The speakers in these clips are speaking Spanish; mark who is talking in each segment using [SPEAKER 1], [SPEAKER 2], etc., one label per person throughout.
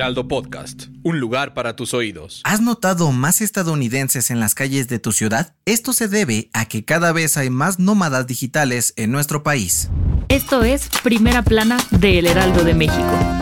[SPEAKER 1] Heraldo Podcast, un lugar para tus oídos.
[SPEAKER 2] ¿Has notado más estadounidenses en las calles de tu ciudad? Esto se debe a que cada vez hay más nómadas digitales en nuestro país.
[SPEAKER 3] Esto es Primera Plana de El Heraldo de México.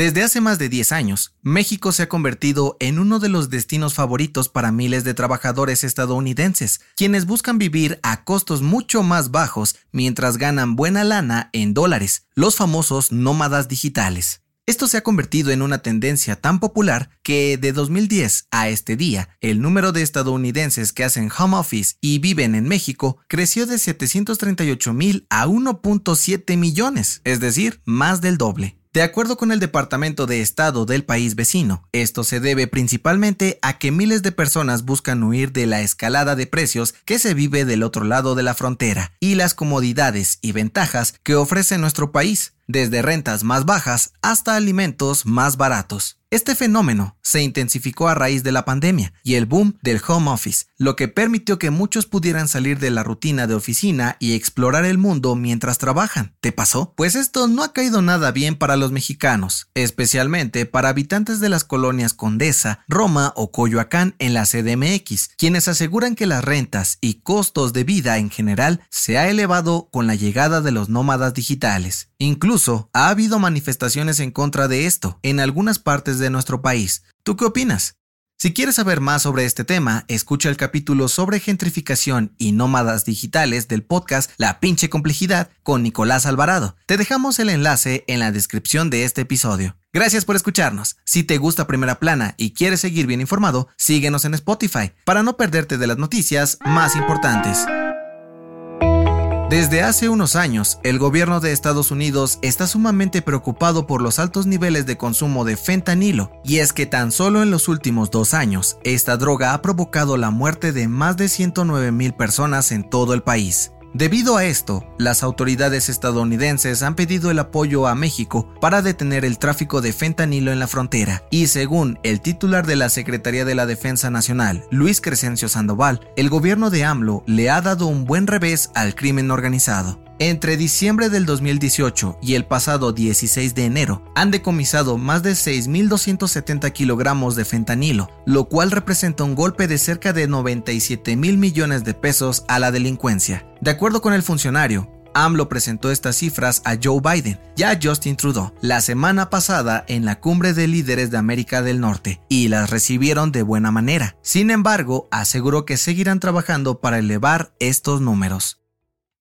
[SPEAKER 2] Desde hace más de 10 años, México se ha convertido en uno de los destinos favoritos para miles de trabajadores estadounidenses, quienes buscan vivir a costos mucho más bajos mientras ganan buena lana en dólares, los famosos nómadas digitales. Esto se ha convertido en una tendencia tan popular que de 2010 a este día, el número de estadounidenses que hacen home office y viven en México creció de 738 mil a 1.7 millones, es decir, más del doble. De acuerdo con el Departamento de Estado del país vecino, esto se debe principalmente a que miles de personas buscan huir de la escalada de precios que se vive del otro lado de la frontera y las comodidades y ventajas que ofrece nuestro país, desde rentas más bajas hasta alimentos más baratos. Este fenómeno se intensificó a raíz de la pandemia y el boom del home office, lo que permitió que muchos pudieran salir de la rutina de oficina y explorar el mundo mientras trabajan. ¿Te pasó? Pues esto no ha caído nada bien para los mexicanos, especialmente para habitantes de las colonias Condesa, Roma o Coyoacán en la CDMX, quienes aseguran que las rentas y costos de vida en general se ha elevado con la llegada de los nómadas digitales. Incluso ha habido manifestaciones en contra de esto en algunas partes de nuestro país. ¿Tú qué opinas? Si quieres saber más sobre este tema, escucha el capítulo sobre gentrificación y nómadas digitales del podcast La pinche complejidad con Nicolás Alvarado. Te dejamos el enlace en la descripción de este episodio. Gracias por escucharnos. Si te gusta Primera Plana y quieres seguir bien informado, síguenos en Spotify para no perderte de las noticias más importantes. Desde hace unos años, el gobierno de Estados Unidos está sumamente preocupado por los altos niveles de consumo de fentanilo, y es que tan solo en los últimos dos años, esta droga ha provocado la muerte de más de 109 mil personas en todo el país. Debido a esto, las autoridades estadounidenses han pedido el apoyo a México para detener el tráfico de fentanilo en la frontera, y según el titular de la Secretaría de la Defensa Nacional, Luis Crescencio Sandoval, el gobierno de AMLO le ha dado un buen revés al crimen organizado. Entre diciembre del 2018 y el pasado 16 de enero, han decomisado más de 6.270 kilogramos de fentanilo, lo cual representa un golpe de cerca de 97 mil millones de pesos a la delincuencia. De acuerdo con el funcionario, AMLO presentó estas cifras a Joe Biden y a Justin Trudeau la semana pasada en la cumbre de líderes de América del Norte y las recibieron de buena manera. Sin embargo, aseguró que seguirán trabajando para elevar estos números.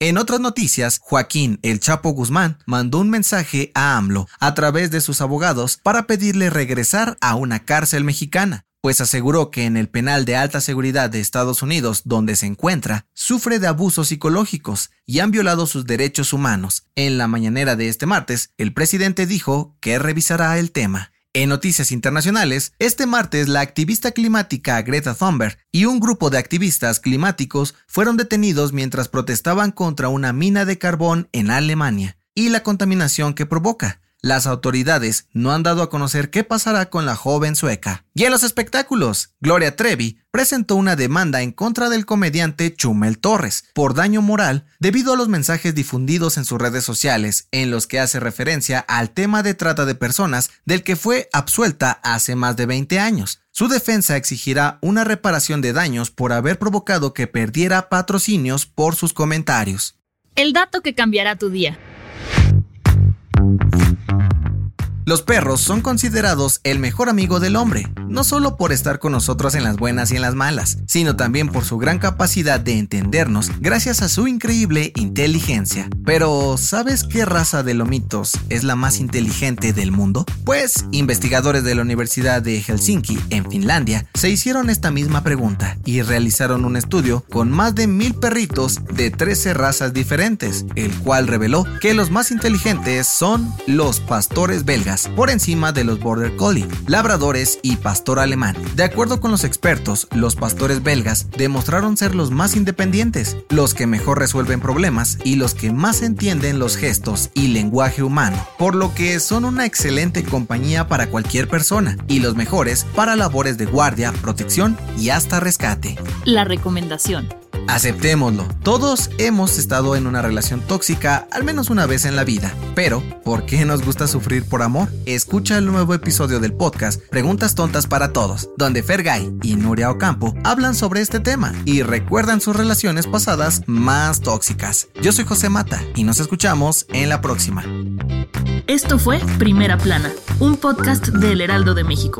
[SPEAKER 2] En otras noticias, Joaquín El Chapo Guzmán mandó un mensaje a AMLO a través de sus abogados para pedirle regresar a una cárcel mexicana, pues aseguró que en el penal de alta seguridad de Estados Unidos donde se encuentra, sufre de abusos psicológicos y han violado sus derechos humanos. En la mañanera de este martes, el presidente dijo que revisará el tema. En noticias internacionales, este martes la activista climática Greta Thunberg y un grupo de activistas climáticos fueron detenidos mientras protestaban contra una mina de carbón en Alemania y la contaminación que provoca. Las autoridades no han dado a conocer qué pasará con la joven sueca. Y en los espectáculos, Gloria Trevi presentó una demanda en contra del comediante Chumel Torres por daño moral debido a los mensajes difundidos en sus redes sociales en los que hace referencia al tema de trata de personas del que fue absuelta hace más de 20 años. Su defensa exigirá una reparación de daños por haber provocado que perdiera patrocinios por sus comentarios.
[SPEAKER 3] El dato que cambiará tu día.
[SPEAKER 2] Los perros son considerados el mejor amigo del hombre, no solo por estar con nosotros en las buenas y en las malas, sino también por su gran capacidad de entendernos gracias a su increíble inteligencia. Pero, ¿sabes qué raza de lomitos es la más inteligente del mundo? Pues, investigadores de la Universidad de Helsinki, en Finlandia, se hicieron esta misma pregunta y realizaron un estudio con más de mil perritos de 13 razas diferentes, el cual reveló que los más inteligentes son los pastores belgas por encima de los Border Collie, labradores y pastor alemán. De acuerdo con los expertos, los pastores belgas demostraron ser los más independientes, los que mejor resuelven problemas y los que más entienden los gestos y lenguaje humano, por lo que son una excelente compañía para cualquier persona y los mejores para labores de guardia, protección y hasta rescate.
[SPEAKER 3] La recomendación.
[SPEAKER 2] Aceptémoslo, todos hemos estado en una relación tóxica al menos una vez en la vida, pero ¿por qué nos gusta sufrir por amor? Escucha el nuevo episodio del podcast Preguntas Tontas para Todos, donde Fergay y Nuria Ocampo hablan sobre este tema y recuerdan sus relaciones pasadas más tóxicas. Yo soy José Mata y nos escuchamos en la próxima.
[SPEAKER 3] Esto fue Primera Plana, un podcast del Heraldo de México.